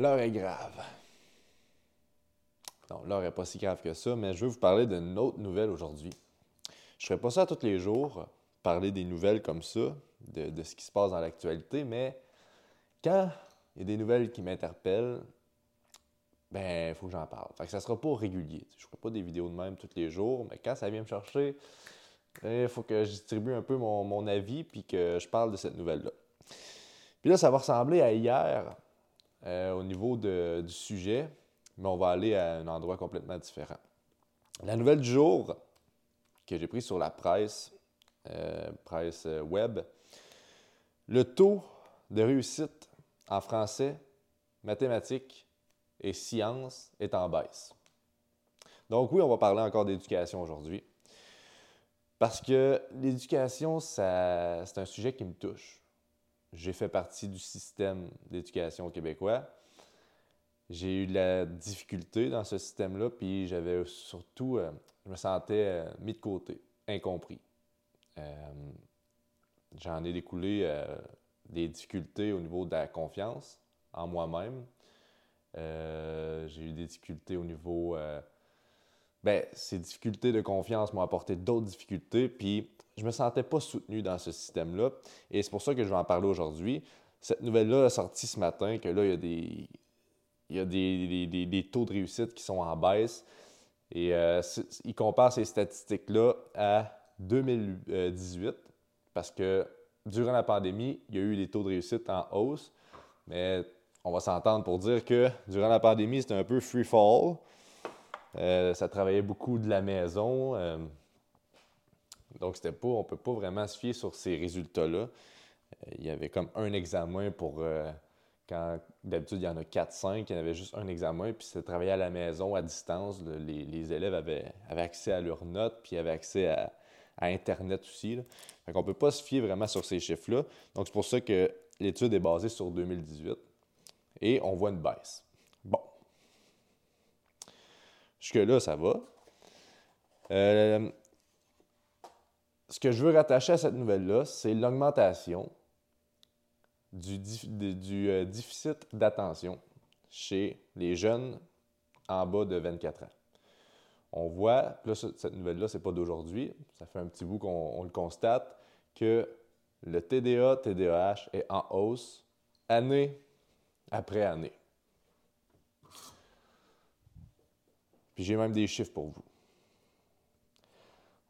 L'heure est grave. Non, l'heure n'est pas si grave que ça, mais je veux vous parler d'une autre nouvelle aujourd'hui. Je ne ferai pas ça tous les jours, parler des nouvelles comme ça, de, ce qui se passe dans l'actualité, mais quand il y a des nouvelles qui m'interpellent, ben, il faut que j'en parle. Fait que ça sera pas régulier. Je ferai pas des vidéos de même tous les jours, mais quand ça vient me chercher, il faut que je distribue un peu mon, avis puis que je parle de cette nouvelle-là. Puis là, ça va ressembler à hier euh, au niveau du sujet, mais on va aller à un endroit complètement différent. La nouvelle du jour que j'ai prise sur la presse, euh, presse euh, web, le taux de réussite en français, mathématiques et sciences est en baisse. Donc oui, on va parler encore d'éducation aujourd'hui. Parce que l'éducation, c'est un sujet qui me touche. J'ai fait partie du système d'éducation québécois. J'ai eu de la difficulté dans ce système-là, puis j'avais surtout, euh, je me sentais euh, mis de côté, incompris. Euh, j'en ai découlé des difficultés au niveau de la confiance en moi-même. j'ai eu des difficultés au niveau ben, ces difficultés de confiance m'ont apporté d'autres difficultés, puis je me sentais pas soutenu dans ce système-là. Et c'est pour ça que je vais en parler aujourd'hui. Cette nouvelle-là a sorti ce matin que là, il y a des, il y a des, des, taux de réussite qui sont en baisse. Et euh, il compare ces statistiques-là à 2018, parce que durant la pandémie, il y a eu des taux de réussite en hausse. Mais on va s'entendre pour dire que durant la pandémie, c'était un peu free fall. Euh, ça travaillait beaucoup de la maison. Euh, donc, c'était pas, on peut pas vraiment se fier sur ces résultats-là. Euh, il y avait comme un examen pour. quand d'habitude, il y en a 4-5, il y en avait juste un examen, puis c'était travailler à la maison, à distance. les, élèves avaient, accès à leurs notes, puis avaient accès à, Internet aussi. On ne peut pas se fier vraiment sur ces chiffres-là. Donc, c'est pour ça que l'étude est basée sur 2018. Et on voit une baisse. Bon. Jusque-là, ça va. Euh, ce que je veux rattacher à cette nouvelle-là, c'est l'augmentation du, euh, déficit d'attention chez les jeunes en bas de 24 ans. On voit, là, cette nouvelle-là, ce n'est pas d'aujourd'hui, ça fait un petit bout qu'on le constate, que le TDA, TDAH est en hausse année après année. j'ai même des chiffres pour vous.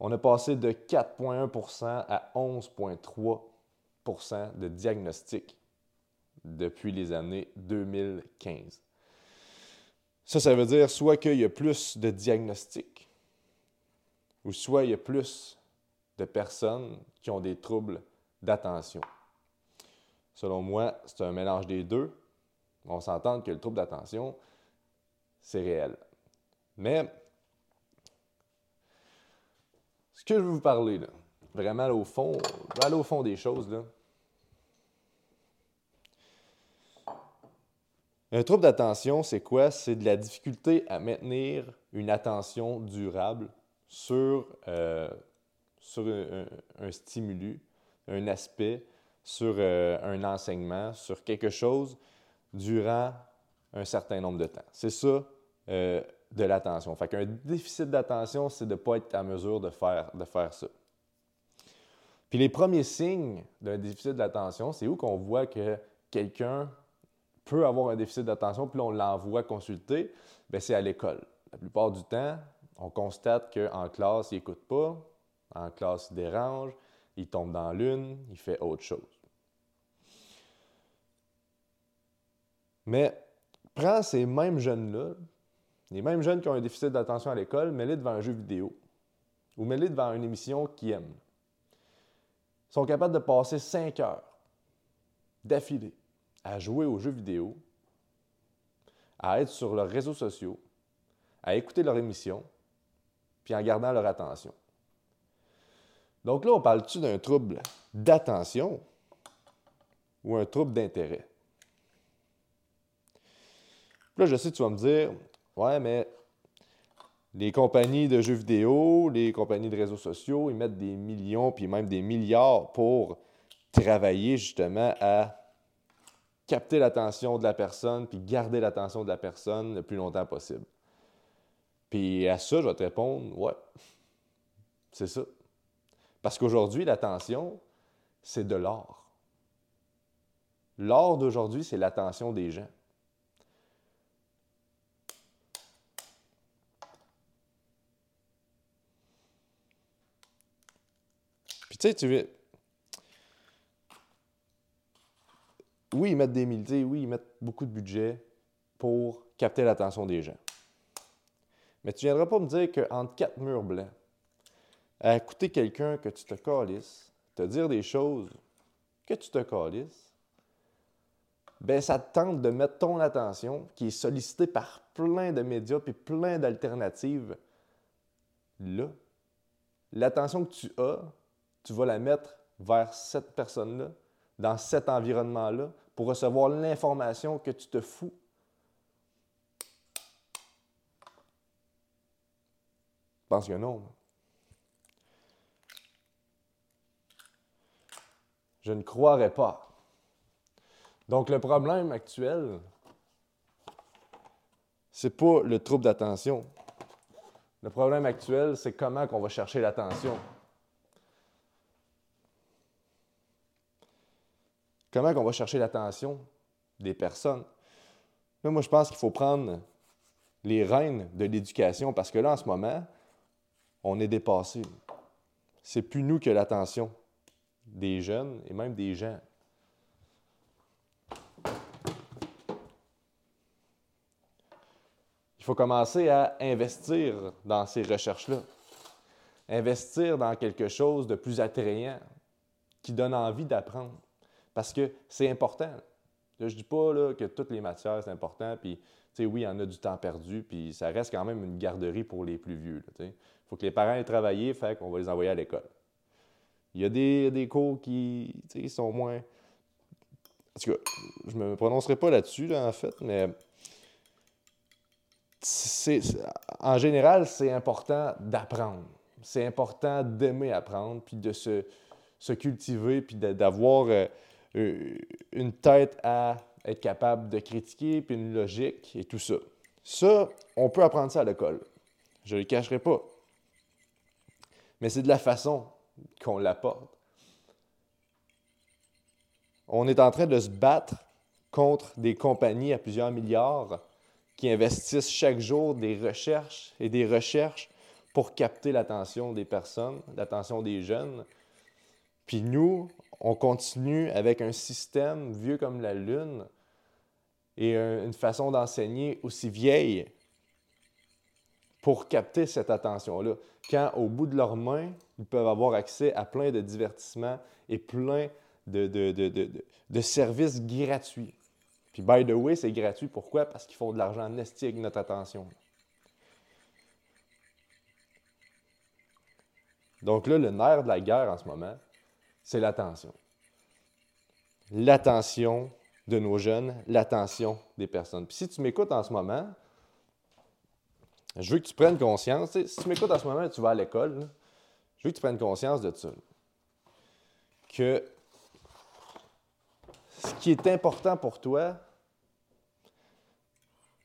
On a passé de 4,1% à 11,3% de diagnostics depuis les années 2015. Ça, ça veut dire soit qu'il y a plus de diagnostics, ou soit il y a plus de personnes qui ont des troubles d'attention. Selon moi, c'est un mélange des deux. On s'entend que le trouble d'attention, c'est réel. Mais ce que je veux vous parler, là, vraiment au fond, aller au fond des choses. Un trouble d'attention, c'est quoi? C'est de la difficulté à maintenir une attention durable sur, euh, un, stimulus, un aspect, sur euh, un enseignement, sur quelque chose durant un certain nombre de temps. C'est ça, euh, de l'attention. Fait qu'un déficit d'attention, c'est de ne pas être en mesure de faire, de faire ça. Puis les premiers signes d'un déficit d'attention, c'est où qu'on voit que quelqu'un peut avoir un déficit d'attention, puis on l'envoie consulter, bien, c'est à l'école. La plupart du temps, on constate qu'en classe, il n'écoute pas, en classe, il dérange, il tombe dans l'une, il fait autre chose. Mais prends ces mêmes jeunes-là, les mêmes jeunes qui ont un déficit d'attention à l'école, mets-les devant un jeu vidéo ou mets-les devant une émission qu'ils aiment. Sont capables de passer cinq heures d'affilée à jouer aux jeux vidéo, à être sur leurs réseaux sociaux, à écouter leur émission, puis en gardant leur attention. Donc là, on parle-tu d'un trouble d'attention ou un trouble d'intérêt? Là, je sais, tu vas me dire, Ouais, mais les compagnies de jeux vidéo, les compagnies de réseaux sociaux, ils mettent des millions, puis même des milliards pour travailler justement à capter l'attention de la personne, puis garder l'attention de la personne le plus longtemps possible. Puis à ça, je vais te répondre, ouais, c'est ça. Parce qu'aujourd'hui, l'attention, c'est de l'or. L'or d'aujourd'hui, c'est l'attention des gens. Sais, tu. Oui, ils mettent des milliers, oui, ils mettent beaucoup de budget pour capter l'attention des gens. Mais tu viendras pas me dire qu'entre quatre murs blancs, à écouter quelqu'un que tu te calisses, te dire des choses que tu te calisses, ben ça te tente de mettre ton attention, qui est sollicitée par plein de médias et plein d'alternatives, là. L'attention que tu as, tu vas la mettre vers cette personne-là, dans cet environnement-là, pour recevoir l'information que tu te fous. Je pense que non. Je ne croirais pas. Donc, le problème actuel, c'est pas le trouble d'attention. Le problème actuel, c'est comment qu'on va chercher l'attention. Comment qu'on va chercher l'attention des personnes? Moi, je pense qu'il faut prendre les rênes de l'éducation parce que là, en ce moment, on est dépassé. C'est plus nous que l'attention des jeunes et même des gens. Il faut commencer à investir dans ces recherches-là. Investir dans quelque chose de plus attrayant, qui donne envie d'apprendre. Parce que c'est important. je ne dis pas là, que toutes les matières, c'est important, puis oui, il y en a du temps perdu, puis ça reste quand même une garderie pour les plus vieux. Il faut que les parents aient travaillé, fait qu'on va les envoyer à l'école. Il y a des, cours qui sont moins. En tout cas, je me prononcerai pas là-dessus, en fait, mais en général, c'est important d'apprendre. C'est important d'aimer apprendre, puis de se, cultiver, puis d'avoir euh, une tête à être capable de critiquer, puis une logique et tout ça. Ça, on peut apprendre ça à l'école. Je ne le cacherai pas. Mais c'est de la façon qu'on l'apporte. On est en train de se battre contre des compagnies à plusieurs milliards qui investissent chaque jour des recherches et des recherches pour capter l'attention des personnes, l'attention des jeunes. Puis nous, on continue avec un système vieux comme la Lune et une façon d'enseigner aussi vieille pour capter cette attention-là. Quand au bout de leurs mains, ils peuvent avoir accès à plein de divertissements et plein de, de, services gratuits. Puis, by the way, c'est gratuit. Pourquoi? Parce qu'ils font de l'argent nesté avec notre attention. Donc là, le nerf de la guerre en ce moment, c'est l'attention. L'attention de nos jeunes, l'attention des personnes. Puis si tu m'écoutes en ce moment, je veux que tu prennes conscience. Si tu m'écoutes en ce moment et tu vas à l'école, je veux que tu prennes conscience de ça. Que ce qui est important pour toi,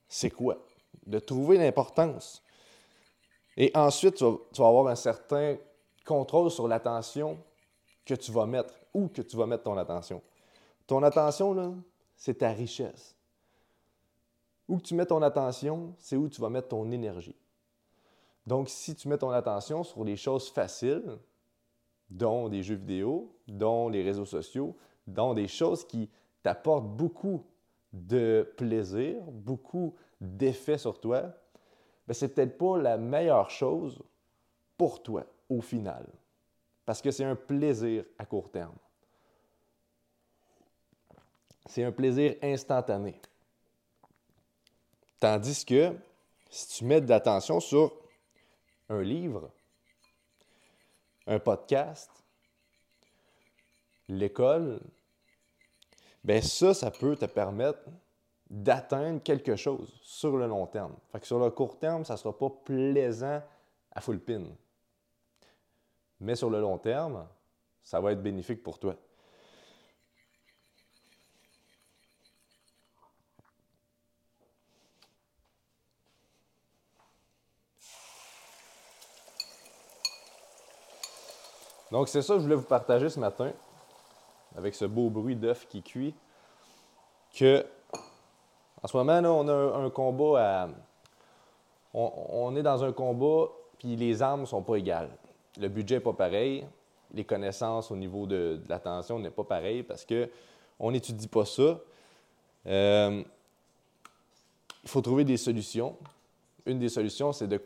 c'est quoi? De trouver l'importance. Et ensuite, tu vas, avoir un certain contrôle sur l'attention que tu vas mettre, où que tu vas mettre ton attention. Ton attention, là, c'est ta richesse. Où que tu mets ton attention, c'est où tu vas mettre ton énergie. Donc, si tu mets ton attention sur les choses faciles, dont des jeux vidéo, dont les réseaux sociaux, dont des choses qui t'apportent beaucoup de plaisir, beaucoup d'effets sur toi, ben, c'est peut-être pas la meilleure chose pour toi au final. Parce que c'est un plaisir à court terme. C'est un plaisir instantané. Tandis que si tu mets de l'attention sur un livre, un podcast, l'école, ben ça, ça peut te permettre d'atteindre quelque chose sur le long terme. Fait que sur le court terme, ça ne sera pas plaisant à full pin mais sur le long terme, ça va être bénéfique pour toi. Donc, c'est ça que je voulais vous partager ce matin, avec ce beau bruit d'œuf qui cuit, que en ce moment, là, on a un, combat à. On, on, est dans un combat, puis les armes ne sont pas égales. Le budget n'est pas pareil. Les connaissances au niveau de, l'attention n'est pas pareil parce qu'on n'étudie pas ça. Euh, il faut trouver des solutions. Une des solutions, c'est de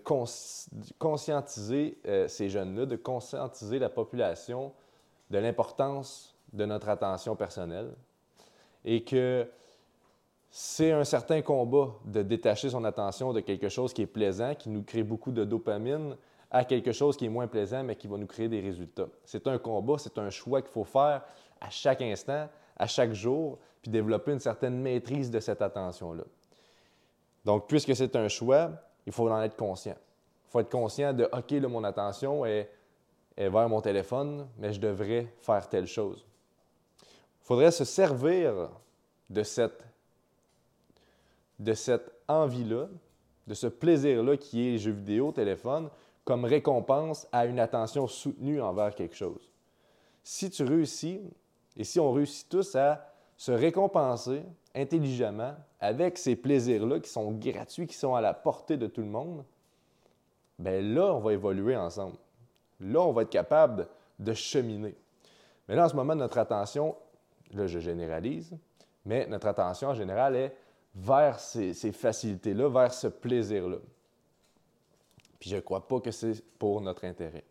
conscientiser euh, ces jeunes-là, de conscientiser la population de l'importance de notre attention personnelle et que c'est un certain combat de détacher son attention de quelque chose qui est plaisant, qui nous crée beaucoup de dopamine, à quelque chose qui est moins plaisant, mais qui va nous créer des résultats. C'est un combat, c'est un choix qu'il faut faire à chaque instant, à chaque jour, puis développer une certaine maîtrise de cette attention-là. Donc, puisque c'est un choix, il faut en être conscient. Il faut être conscient de, OK, là, mon attention est, est vers mon téléphone, mais je devrais faire telle chose. Il faudrait se servir de cette de cette envie-là, de ce plaisir-là qui est jeu vidéo, téléphone, comme récompense à une attention soutenue envers quelque chose. Si tu réussis, et si on réussit tous à se récompenser intelligemment avec ces plaisirs-là qui sont gratuits, qui sont à la portée de tout le monde, bien là, on va évoluer ensemble. Là, on va être capable de cheminer. Mais là, en ce moment, notre attention, là, je généralise, mais notre attention en général est vers ces, facilités-là, vers ce plaisir-là. Puis je ne crois pas que c'est pour notre intérêt.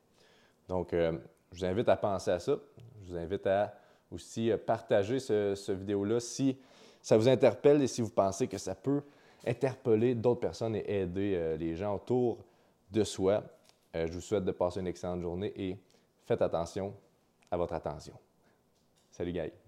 Donc, euh, je vous invite à penser à ça. Je vous invite à aussi euh, partager ce, vidéo-là si ça vous interpelle et si vous pensez que ça peut interpeller d'autres personnes et aider euh, les gens autour de soi. je vous souhaite de passer une excellente journée et faites attention à votre attention. Salut Gaël.